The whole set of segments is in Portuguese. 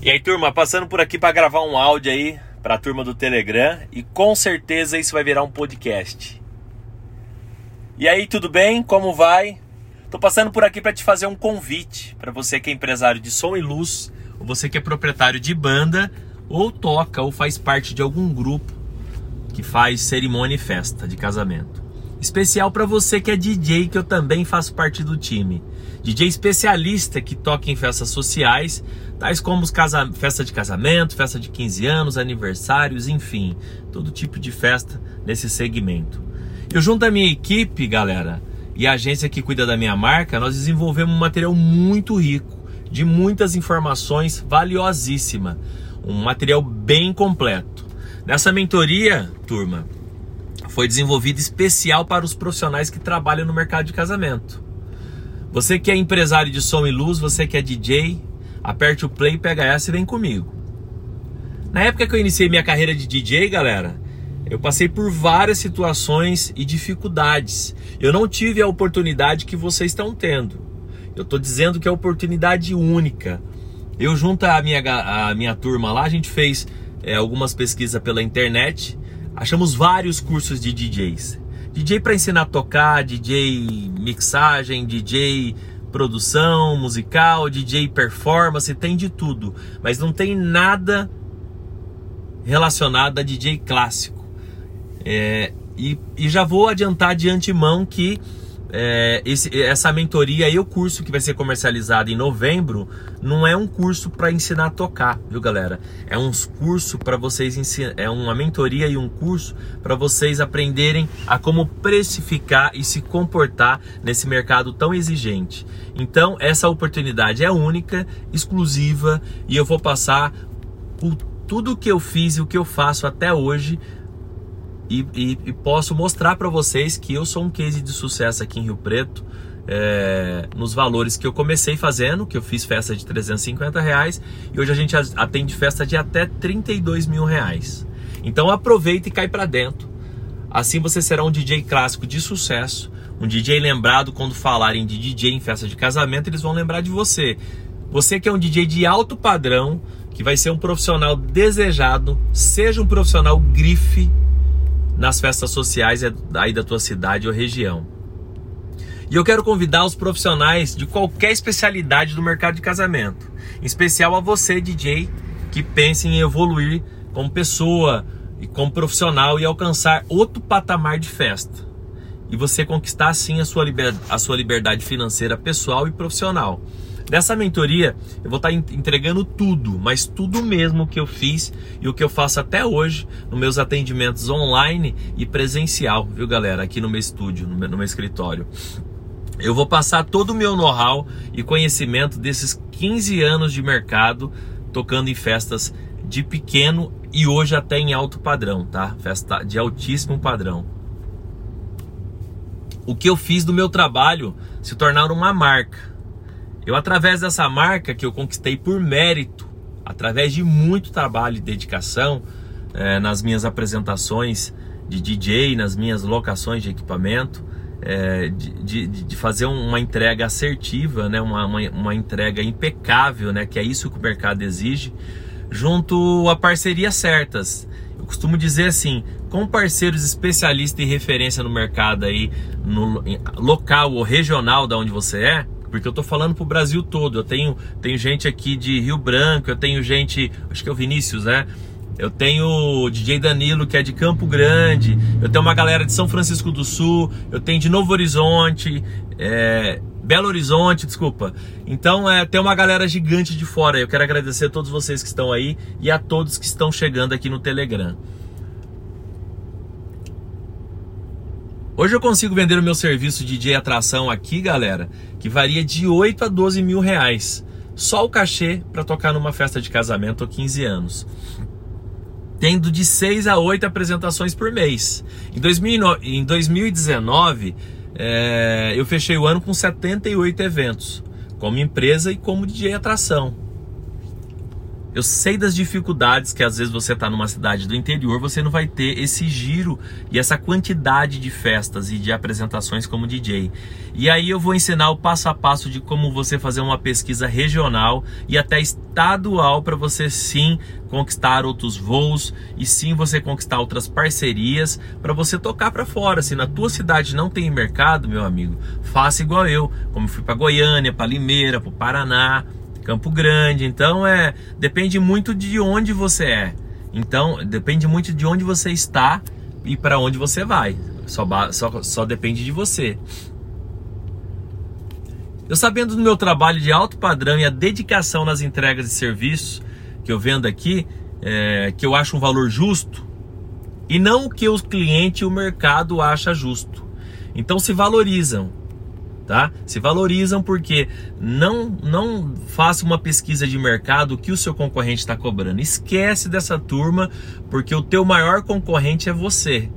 E aí, turma, passando por aqui para gravar um áudio aí para a turma do Telegram e com certeza isso vai virar um podcast. E aí, tudo bem? Como vai? Tô passando por aqui para te fazer um convite para você que é empresário de som e luz, ou você que é proprietário de banda, ou toca ou faz parte de algum grupo que faz cerimônia e festa de casamento. Especial para você que é DJ, que eu também faço parte do time. DJ especialista que toca em festas sociais, tais como os casa... festa de casamento, festa de 15 anos, aniversários, enfim, todo tipo de festa nesse segmento. Eu junto à minha equipe, galera, e a agência que cuida da minha marca, nós desenvolvemos um material muito rico, de muitas informações valiosíssima, um material bem completo. Nessa mentoria, turma, foi desenvolvida especial para os profissionais que trabalham no mercado de casamento. Você que é empresário de som e luz, você que é DJ, aperte o play, pega essa e vem comigo. Na época que eu iniciei minha carreira de DJ, galera, eu passei por várias situações e dificuldades. Eu não tive a oportunidade que vocês estão tendo. Eu estou dizendo que é oportunidade única. Eu junto à minha, a minha turma lá, a gente fez é, algumas pesquisas pela internet, achamos vários cursos de DJs. DJ para ensinar a tocar, DJ mixagem, DJ produção musical, DJ performance, tem de tudo, mas não tem nada relacionado a DJ clássico. É, e, e já vou adiantar de antemão que é, esse, essa mentoria e o curso que vai ser comercializado em novembro não é um curso para ensinar a tocar, viu galera? É um curso para vocês ensinar, é uma mentoria e um curso para vocês aprenderem a como precificar e se comportar nesse mercado tão exigente. Então essa oportunidade é única, exclusiva e eu vou passar por tudo o que eu fiz e o que eu faço até hoje e, e, e posso mostrar para vocês que eu sou um case de sucesso aqui em Rio Preto. É, nos valores que eu comecei fazendo, que eu fiz festa de 350 reais e hoje a gente atende festa de até 32 mil reais. Então aproveita e cai para dentro. Assim você será um DJ clássico de sucesso, um DJ lembrado quando falarem de DJ em festa de casamento, eles vão lembrar de você. Você que é um DJ de alto padrão, que vai ser um profissional desejado, seja um profissional grife nas festas sociais aí da tua cidade ou região. E eu quero convidar os profissionais de qualquer especialidade do mercado de casamento, em especial a você, DJ, que pense em evoluir como pessoa e como profissional e alcançar outro patamar de festa. E você conquistar assim a sua, a sua liberdade financeira pessoal e profissional. Nessa mentoria, eu vou estar entregando tudo, mas tudo mesmo que eu fiz e o que eu faço até hoje nos meus atendimentos online e presencial, viu galera? Aqui no meu estúdio, no meu, no meu escritório. Eu vou passar todo o meu know-how e conhecimento desses 15 anos de mercado tocando em festas de pequeno e hoje até em alto padrão, tá? Festa de altíssimo padrão. O que eu fiz do meu trabalho se tornar uma marca. Eu, através dessa marca que eu conquistei por mérito, através de muito trabalho e dedicação é, nas minhas apresentações de DJ, nas minhas locações de equipamento, é, de, de, de, fazer uma entrega assertiva, né, uma, uma, uma, entrega impecável, né, que é isso que o mercado exige, junto a parcerias certas. Eu costumo dizer assim, com parceiros especialistas e referência no mercado aí, no local ou regional da onde você é, porque eu tô falando pro Brasil todo. Eu tenho, tenho gente aqui de Rio Branco, eu tenho gente, acho que é o Vinícius, né? Eu tenho o DJ Danilo, que é de Campo Grande. Eu tenho uma galera de São Francisco do Sul. Eu tenho de Novo Horizonte. É, Belo Horizonte, desculpa. Então é, tem uma galera gigante de fora. Eu quero agradecer a todos vocês que estão aí e a todos que estão chegando aqui no Telegram. Hoje eu consigo vender o meu serviço de DJ atração aqui, galera, que varia de 8 a 12 mil reais. Só o cachê para tocar numa festa de casamento ou 15 anos. Tendo de 6 a 8 apresentações por mês. Em, 2009, em 2019, é, eu fechei o ano com 78 eventos, como empresa e como DJ atração. Eu sei das dificuldades que às vezes você está numa cidade do interior, você não vai ter esse giro e essa quantidade de festas e de apresentações como DJ. E aí eu vou ensinar o passo a passo de como você fazer uma pesquisa regional e até estadual para você sim conquistar outros voos e sim você conquistar outras parcerias para você tocar para fora. Se na tua cidade não tem mercado, meu amigo, faça igual eu, como fui para Goiânia, para Limeira, para Paraná, Campo Grande. Então é depende muito de onde você é. Então depende muito de onde você está e para onde você vai. Só, só, só depende de você. Eu sabendo do meu trabalho de alto padrão e a dedicação nas entregas de serviços que eu vendo aqui, é, que eu acho um valor justo, e não o que os clientes e o mercado acha justo. Então se valorizam tá? Se valorizam porque não não faça uma pesquisa de mercado que o seu concorrente está cobrando. Esquece dessa turma porque o teu maior concorrente é você.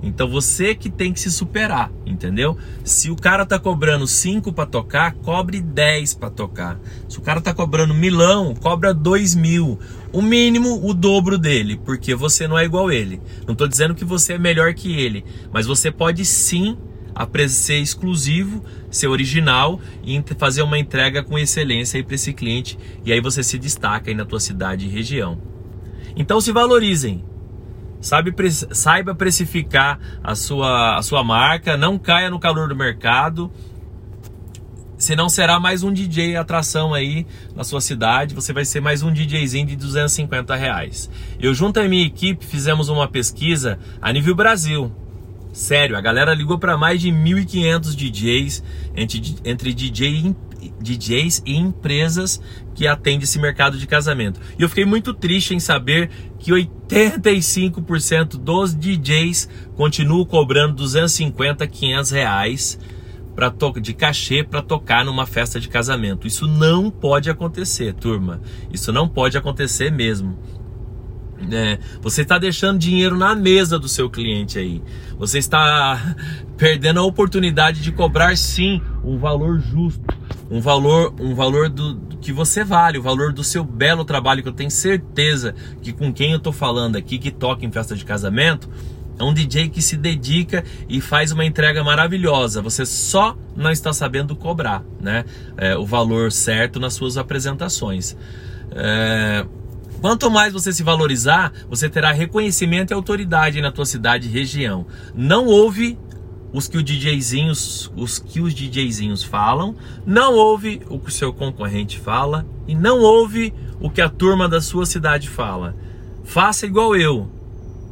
Então você que tem que se superar, entendeu? Se o cara tá cobrando 5 para tocar, cobre 10 para tocar. Se o cara tá cobrando milão, cobra 2 mil. O mínimo, o dobro dele, porque você não é igual ele. Não tô dizendo que você é melhor que ele, mas você pode sim ser exclusivo, ser original e fazer uma entrega com excelência para esse cliente e aí você se destaca aí na tua cidade e região. Então se valorizem. Sabe, saiba precificar a sua, a sua marca, não caia no calor do mercado. Senão será mais um DJ atração aí na sua cidade. Você vai ser mais um DJzinho de 250 reais. Eu junto à minha equipe fizemos uma pesquisa a nível Brasil. Sério, a galera ligou para mais de 1.500 DJs, entre, entre DJ, DJs e empresas que atendem esse mercado de casamento. E eu fiquei muito triste em saber que 85% dos DJs continuam cobrando 250, 500 reais pra de cachê para tocar numa festa de casamento. Isso não pode acontecer, turma. Isso não pode acontecer mesmo. É, você está deixando dinheiro na mesa do seu cliente aí. Você está perdendo a oportunidade de cobrar sim um valor justo, um valor, um valor do, do que você vale, o valor do seu belo trabalho que eu tenho certeza que com quem eu estou falando aqui que toca em festa de casamento é um DJ que se dedica e faz uma entrega maravilhosa. Você só não está sabendo cobrar, né? É, o valor certo nas suas apresentações. É, Quanto mais você se valorizar, você terá reconhecimento e autoridade na tua cidade e região. Não ouve os que, o DJzinhos, os que os DJzinhos falam, não ouve o que o seu concorrente fala e não ouve o que a turma da sua cidade fala. Faça igual eu.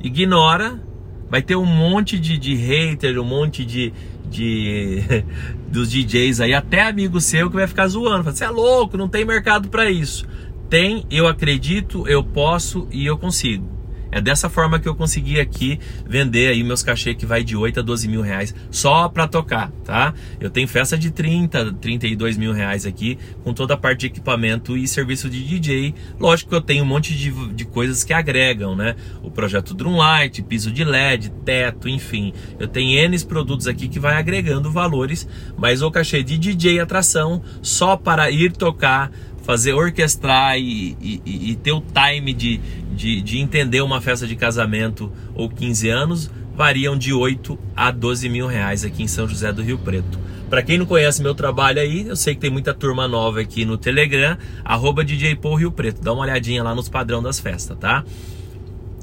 Ignora, vai ter um monte de, de hater, um monte de, de dos DJs aí, até amigo seu que vai ficar zoando. Você é louco, não tem mercado para isso. Tem, eu acredito, eu posso e eu consigo. É dessa forma que eu consegui aqui vender aí meus cachê que vai de 8 a 12 mil reais só para tocar, tá? Eu tenho festa de 30, 32 mil reais aqui com toda a parte de equipamento e serviço de DJ. Lógico que eu tenho um monte de, de coisas que agregam, né? O projeto Drumlight, piso de LED, teto, enfim. Eu tenho N produtos aqui que vai agregando valores, mas o cachê de DJ atração só para ir tocar fazer orquestrar e, e, e, ter o time de, de, de, entender uma festa de casamento ou 15 anos variam de 8 a 12 mil reais aqui em São José do Rio Preto. Para quem não conhece meu trabalho aí, eu sei que tem muita turma nova aqui no Telegram, arroba DJ Paul Rio Preto. Dá uma olhadinha lá nos padrão das festas, tá?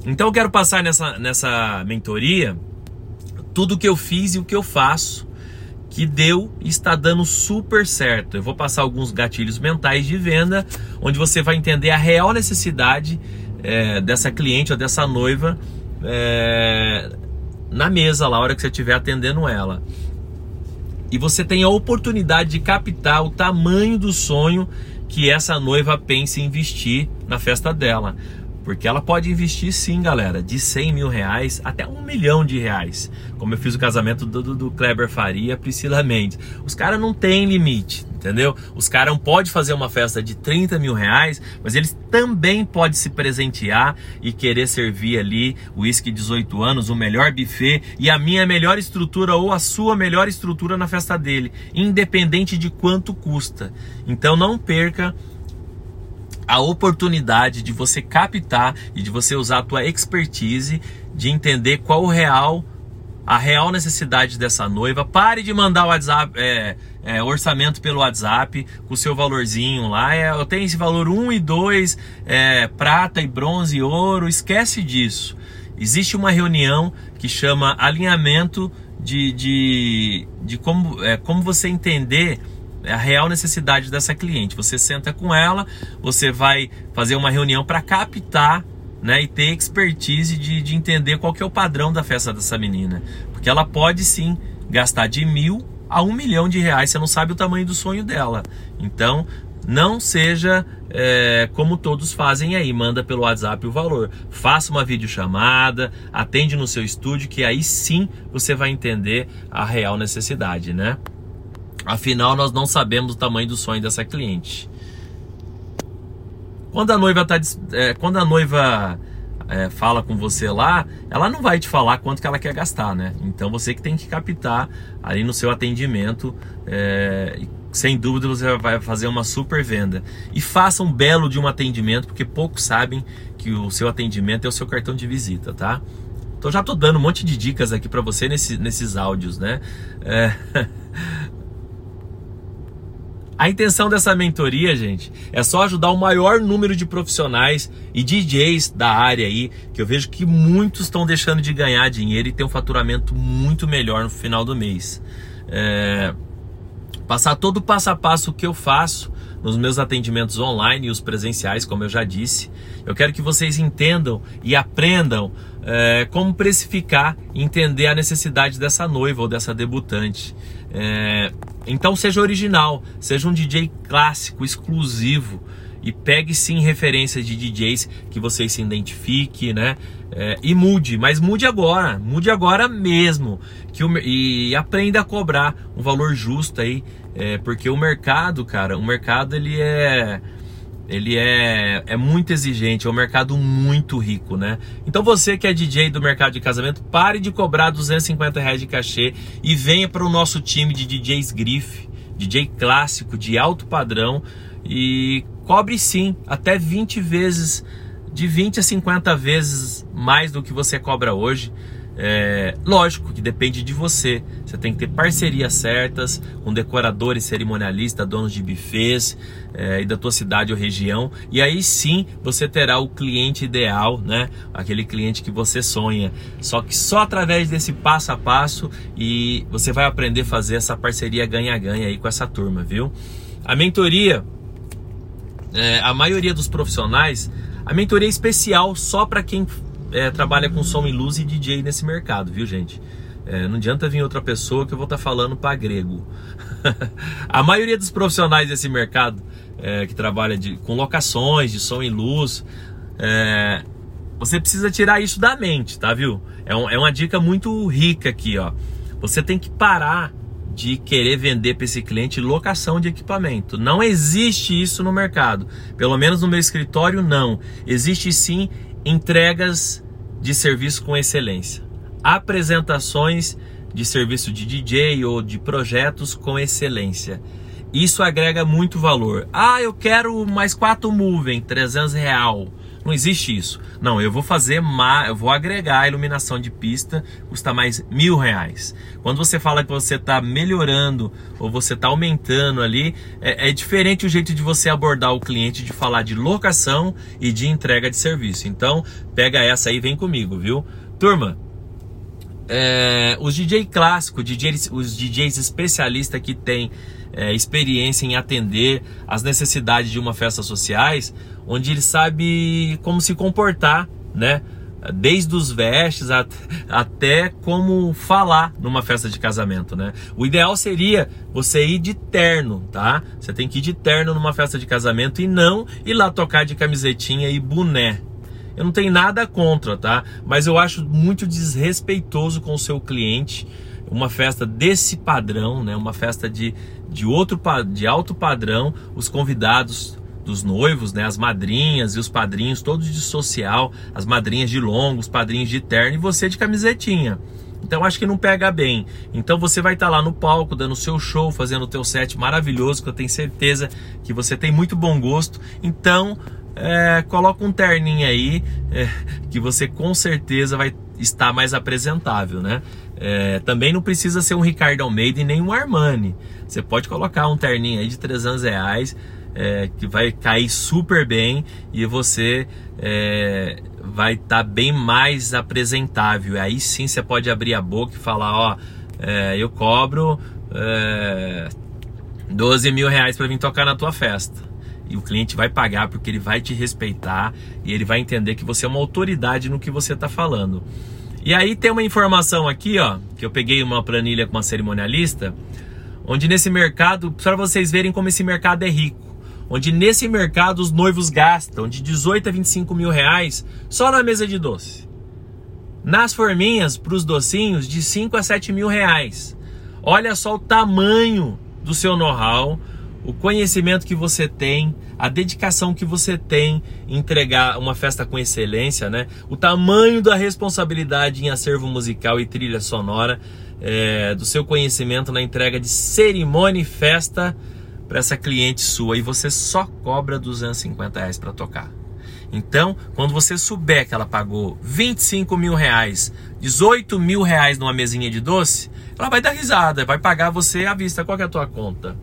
Então eu quero passar nessa, nessa mentoria tudo o que eu fiz e o que eu faço que deu e está dando super certo. Eu vou passar alguns gatilhos mentais de venda, onde você vai entender a real necessidade é, dessa cliente ou dessa noiva é, na mesa, lá, a hora que você estiver atendendo ela. E você tem a oportunidade de captar o tamanho do sonho que essa noiva pensa em investir na festa dela. Porque ela pode investir sim, galera, de 100 mil reais até um milhão de reais. Como eu fiz o casamento do, do, Kleber Faria, Priscila Mendes. Os caras não têm limite, entendeu? Os caras podem fazer uma festa de 30 mil reais, mas eles também podem se presentear e querer servir ali o uísque 18 anos, o melhor buffet e a minha melhor estrutura ou a sua melhor estrutura na festa dele, independente de quanto custa. Então não perca a oportunidade de você captar e de você usar a tua expertise de entender qual o real a real necessidade dessa noiva. Pare de mandar o WhatsApp, é, é, orçamento pelo WhatsApp com o seu valorzinho lá. É, eu tenho esse valor 1 e 2, é, prata e bronze e ouro. Esquece disso. Existe uma reunião que chama alinhamento de, de, de como, é, como você entender a real necessidade dessa cliente. Você senta com ela, você vai fazer uma reunião para captar né, e ter expertise de, de entender qual que é o padrão da festa dessa menina. Porque ela pode sim gastar de mil a um milhão de reais, você não sabe o tamanho do sonho dela. Então, não seja é, como todos fazem aí, manda pelo WhatsApp o valor. Faça uma videochamada, atende no seu estúdio, que aí sim você vai entender a real necessidade, né? Afinal, nós não sabemos o tamanho do sonho dessa cliente. Quando a noiva tá, é, quando a noiva é, fala com você lá, ela não vai te falar quanto que ela quer gastar, né? Então você que tem que captar aí no seu atendimento. É, sem dúvida você vai fazer uma super venda. E faça um belo de um atendimento, porque poucos sabem que o seu atendimento é o seu cartão de visita, tá? Então já tô dando um monte de dicas aqui para você nesse, nesses áudios, né? É... A intenção dessa mentoria, gente, é só ajudar o maior número de profissionais e DJs da área aí, que eu vejo que muitos estão deixando de ganhar dinheiro e ter um faturamento muito melhor no final do mês. É... Passar todo o passo a passo que eu faço nos meus atendimentos online e os presenciais, como eu já disse. Eu quero que vocês entendam e aprendam é, como precificar e entender a necessidade dessa noiva ou dessa debutante. É, então seja original, seja um DJ clássico, exclusivo e pegue sim referências de DJs que vocês se identifiquem, né? É, e mude, mas mude agora, mude agora mesmo, que o, e aprenda a cobrar um valor justo aí, é, porque o mercado, cara, o mercado ele é ele é, é muito exigente, é um mercado muito rico, né? Então você que é DJ do mercado de casamento, pare de cobrar 250 reais de cachê e venha para o nosso time de DJs grife, DJ clássico, de alto padrão e cobre sim até 20 vezes, de 20 a 50 vezes mais do que você cobra hoje. É, lógico que depende de você. Você tem que ter parcerias certas com decoradores, cerimonialistas, donos de buffets é, e da tua cidade ou região. E aí sim você terá o cliente ideal, né? Aquele cliente que você sonha. Só que só através desse passo a passo e você vai aprender a fazer essa parceria ganha-ganha aí com essa turma, viu? A mentoria, é, a maioria dos profissionais, a mentoria é especial só para quem é, trabalha com som e luz e DJ nesse mercado, viu, gente? É, não adianta vir outra pessoa que eu vou estar tá falando para grego. a maioria dos profissionais desse mercado é, que trabalha de, com locações de som e luz, é, você precisa tirar isso da mente, tá, viu? É, um, é uma dica muito rica aqui, ó. Você tem que parar de querer vender para esse cliente locação de equipamento. Não existe isso no mercado. Pelo menos no meu escritório, não. Existe sim entregas de serviço com excelência, apresentações de serviço de DJ ou de projetos com excelência. Isso agrega muito valor. Ah, eu quero mais quatro moving, 300 real. Não existe isso. Não, eu vou fazer mais, eu vou agregar a iluminação de pista, custa mais mil reais. Quando você fala que você está melhorando ou você está aumentando ali, é, é, diferente o jeito de você abordar o cliente de falar de locação e de entrega de serviço. Então, pega essa aí e vem comigo, viu? Turma, é, os DJ clássicos, DJs, os DJs especialistas que têm é, experiência em atender as necessidades de uma festa sociais, onde ele sabe como se comportar, né? Desde os vestes até como falar numa festa de casamento, né? O ideal seria você ir de terno, tá? Você tem que ir de terno numa festa de casamento e não ir lá tocar de camisetinha e boné. Eu não tenho nada contra, tá? Mas eu acho muito desrespeitoso com o seu cliente uma festa desse padrão, né? Uma festa de, de outro de alto padrão, os convidados dos noivos, né, as madrinhas e os padrinhos, todos de social, as madrinhas de longo, os padrinhos de terno e você de camisetinha. Então acho que não pega bem. Então você vai estar tá lá no palco dando o seu show, fazendo o teu set maravilhoso, que eu tenho certeza que você tem muito bom gosto. Então é, coloca um terninho aí, é, que você com certeza vai estar mais apresentável, né? É, também não precisa ser um Ricardo Almeida e nem um Armani. Você pode colocar um terninho aí de 300 reais, é, que vai cair super bem e você é, vai estar tá bem mais apresentável. Aí sim você pode abrir a boca e falar, ó, é, eu cobro é, 12 mil reais para vir tocar na tua festa e o cliente vai pagar porque ele vai te respeitar e ele vai entender que você é uma autoridade no que você está falando. E aí tem uma informação aqui, ó, que eu peguei uma planilha com uma cerimonialista, onde nesse mercado, para vocês verem como esse mercado é rico, onde nesse mercado os noivos gastam de 18 a 25 mil reais só na mesa de doce. Nas forminhas, para os docinhos, de 5 a 7 mil reais. Olha só o tamanho do seu know-how, o conhecimento que você tem, a dedicação que você tem em entregar uma festa com excelência, né? O tamanho da responsabilidade em acervo musical e trilha sonora, é, do seu conhecimento na entrega de cerimônia e festa para essa cliente sua e você só cobra 250 reais para tocar. Então, quando você souber que ela pagou 25 mil reais, 18 mil reais numa mesinha de doce, ela vai dar risada, vai pagar você à vista. Qual é a tua conta?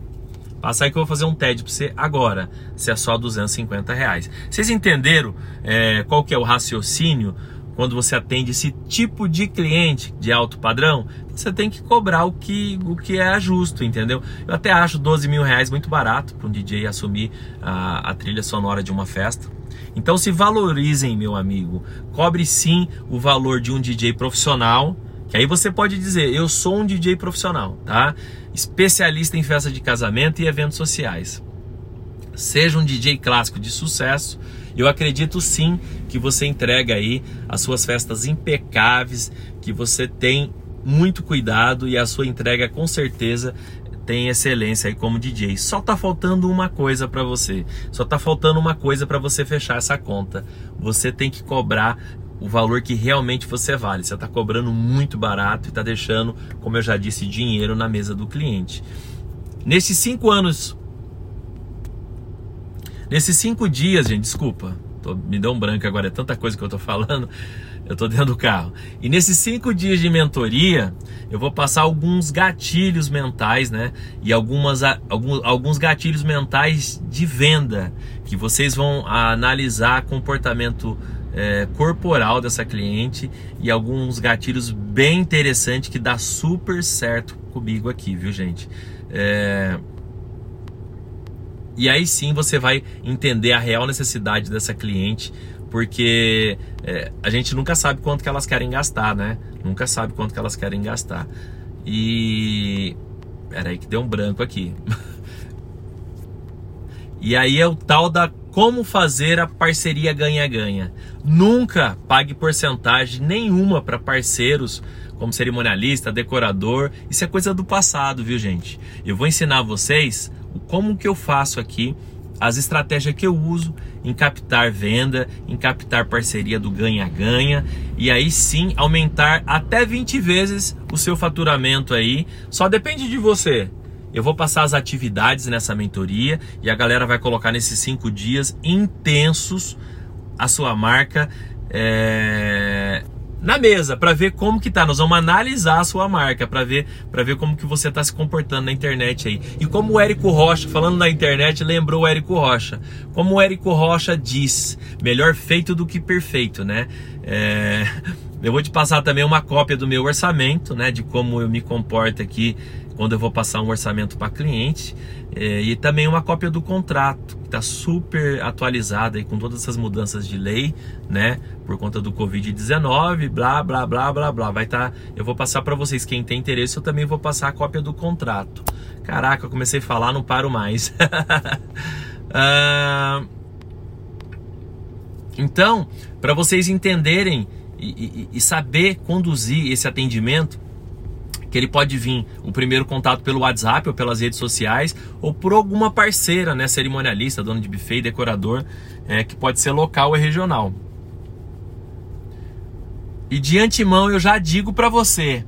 Passa aí que eu vou fazer um TED para você agora, se é só 250 reais. Vocês entenderam é, qual que é o raciocínio quando você atende esse tipo de cliente de alto padrão? Você tem que cobrar o que, o que é justo, entendeu? Eu até acho 12 mil reais muito barato para um DJ assumir a, a trilha sonora de uma festa. Então se valorizem, meu amigo. Cobre sim o valor de um DJ profissional. Que aí você pode dizer, eu sou um DJ profissional, tá? especialista em festa de casamento e eventos sociais. Seja um DJ clássico de sucesso, eu acredito sim que você entrega aí as suas festas impecáveis, que você tem muito cuidado e a sua entrega com certeza tem excelência aí como DJ. Só tá faltando uma coisa para você. Só tá faltando uma coisa para você fechar essa conta. Você tem que cobrar o valor que realmente você vale. Você está cobrando muito barato e está deixando, como eu já disse, dinheiro na mesa do cliente. Nesses cinco anos, nesses cinco dias, gente, desculpa, tô, me deu um branco agora, é tanta coisa que eu estou falando, eu estou dentro do carro. E nesses cinco dias de mentoria, eu vou passar alguns gatilhos mentais, né? E algumas, alguns, alguns gatilhos mentais de venda, que vocês vão analisar comportamento é, corporal dessa cliente e alguns gatilhos bem interessantes que dá super certo comigo aqui, viu, gente? É... E aí sim você vai entender a real necessidade dessa cliente, porque é, a gente nunca sabe quanto que elas querem gastar, né? Nunca sabe quanto que elas querem gastar. E. Peraí, que deu um branco aqui. e aí é o tal da como fazer a parceria ganha-ganha. Nunca pague porcentagem nenhuma para parceiros como cerimonialista, decorador. Isso é coisa do passado, viu, gente? Eu vou ensinar vocês como que eu faço aqui as estratégias que eu uso em captar venda, em captar parceria do ganha-ganha e aí sim aumentar até 20 vezes o seu faturamento aí. Só depende de você. Eu vou passar as atividades nessa mentoria e a galera vai colocar nesses cinco dias intensos a sua marca é, na mesa para ver como que tá. Nós vamos analisar a sua marca para ver para ver como que você está se comportando na internet aí. E como o Érico Rocha, falando na internet, lembrou o Érico Rocha. Como o Érico Rocha diz, melhor feito do que perfeito, né? É, eu vou te passar também uma cópia do meu orçamento, né? De como eu me comporto aqui quando eu vou passar um orçamento para cliente é, e também uma cópia do contrato que está super atualizada aí com todas essas mudanças de lei, né, por conta do Covid-19, blá blá blá blá blá. Vai estar, tá, eu vou passar para vocês quem tem interesse, eu também vou passar a cópia do contrato. Caraca, eu comecei a falar, não paro mais. ah, então, para vocês entenderem e, e, e saber conduzir esse atendimento que ele pode vir o primeiro contato pelo WhatsApp ou pelas redes sociais ou por alguma parceira, né, cerimonialista, dono de buffet, decorador, é, que pode ser local ou regional. E de antemão eu já digo para você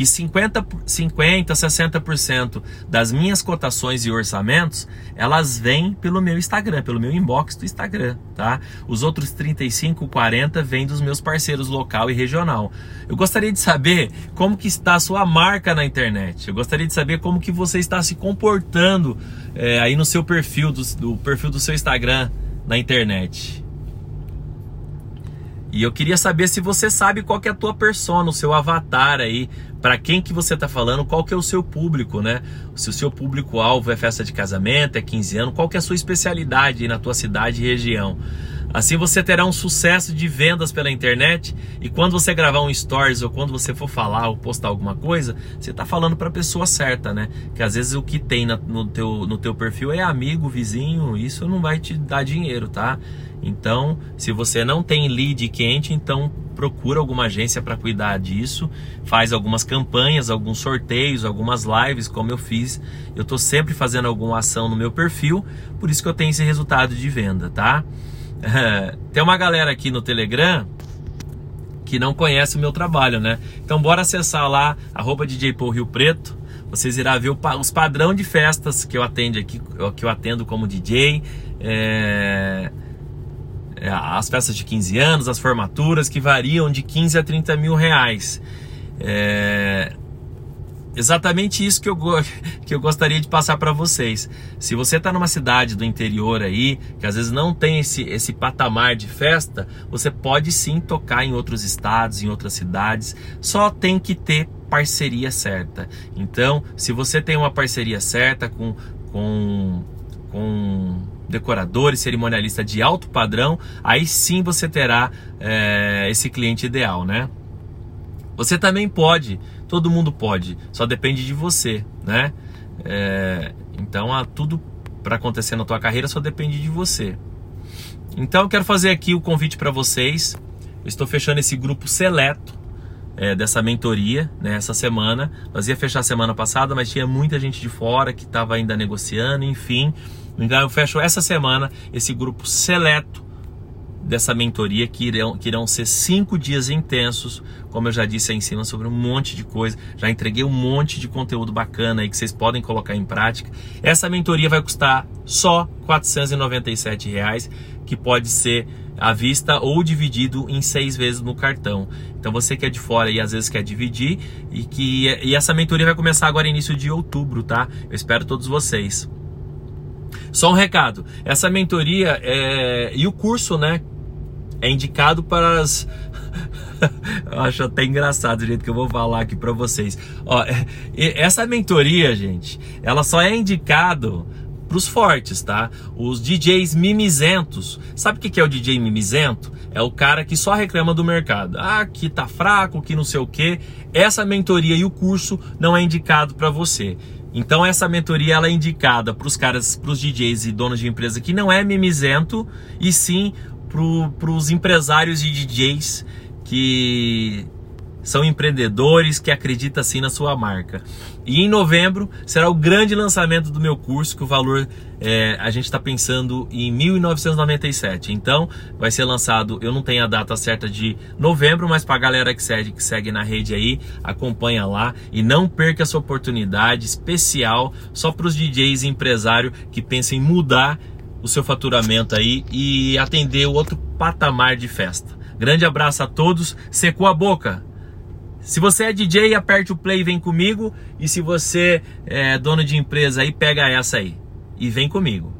que 50, 50 60% das minhas cotações e orçamentos, elas vêm pelo meu Instagram, pelo meu inbox do Instagram, tá? Os outros 35, 40 vêm dos meus parceiros local e regional. Eu gostaria de saber como que está a sua marca na internet. Eu gostaria de saber como que você está se comportando é, aí no seu perfil, do, do perfil do seu Instagram na internet. E eu queria saber se você sabe qual que é a tua persona, o seu avatar aí, para quem que você está falando, qual que é o seu público, né? Se o seu público-alvo é festa de casamento, é 15 anos, qual que é a sua especialidade aí na tua cidade e região? Assim você terá um sucesso de vendas pela internet e quando você gravar um stories ou quando você for falar ou postar alguma coisa, você está falando para a pessoa certa, né? Que às vezes o que tem no, teu, no teu perfil é amigo, vizinho, isso não vai te dar dinheiro, tá? Então, se você não tem lead quente, então procura alguma agência para cuidar disso, faz algumas campanhas, alguns sorteios, algumas lives, como eu fiz. Eu estou sempre fazendo alguma ação no meu perfil, por isso que eu tenho esse resultado de venda, tá? tem uma galera aqui no Telegram que não conhece o meu trabalho, né? Então bora acessar lá, arroba DJ Paul Rio Preto. Vocês irão ver os padrão de festas que eu atendo aqui, que eu atendo como DJ. É, as festas de 15 anos, as formaturas que variam de 15 a 30 mil reais. É exatamente isso que eu, que eu gostaria de passar para vocês. Se você está numa cidade do interior aí, que às vezes não tem esse, esse patamar de festa, você pode sim tocar em outros estados, em outras cidades, só tem que ter parceria certa. Então, se você tem uma parceria certa com, com, com decorador e cerimonialista de alto padrão, aí sim você terá é, esse cliente ideal, né? Você também pode, todo mundo pode, só depende de você, né? É, então, tudo para acontecer na tua carreira só depende de você. Então, eu quero fazer aqui o convite para vocês. Eu estou fechando esse grupo seleto é, dessa mentoria né, essa semana. Nós ia fechar semana passada, mas tinha muita gente de fora que estava ainda negociando, enfim. Então eu fecho essa semana esse grupo seleto dessa mentoria que irão, que irão ser cinco dias intensos, como eu já disse aí em cima sobre um monte de coisa, já entreguei um monte de conteúdo bacana aí que vocês podem colocar em prática. Essa mentoria vai custar só 497 reais, que pode ser à vista ou dividido em seis vezes no cartão. Então você que é de fora e às vezes quer dividir e que e essa mentoria vai começar agora início de outubro, tá? Eu espero todos vocês. Só um recado: essa mentoria é... e o curso, né? É indicado para as. acho até engraçado o jeito que eu vou falar aqui para vocês. Ó, é, essa mentoria, gente, ela só é indicado para os fortes, tá? Os DJs mimizentos. Sabe o que é o DJ mimizento? É o cara que só reclama do mercado. Ah, que tá fraco, que não sei o que. Essa mentoria e o curso não é indicado para você. Então essa mentoria ela é indicada para os caras, para os DJs e donos de empresa que não é mimizento e sim para os empresários e DJs que são empreendedores que acreditam assim na sua marca. E em novembro será o grande lançamento do meu curso, que o valor é, a gente está pensando em 1.997. Então vai ser lançado, eu não tenho a data certa de novembro, mas para a galera que segue, que segue na rede aí, acompanha lá e não perca essa oportunidade especial só para os DJs e empresário que pensam em mudar o seu faturamento aí e atender outro patamar de festa. Grande abraço a todos, secou a boca. Se você é DJ, aperte o play e vem comigo. E se você é dono de empresa aí, pega essa aí e vem comigo.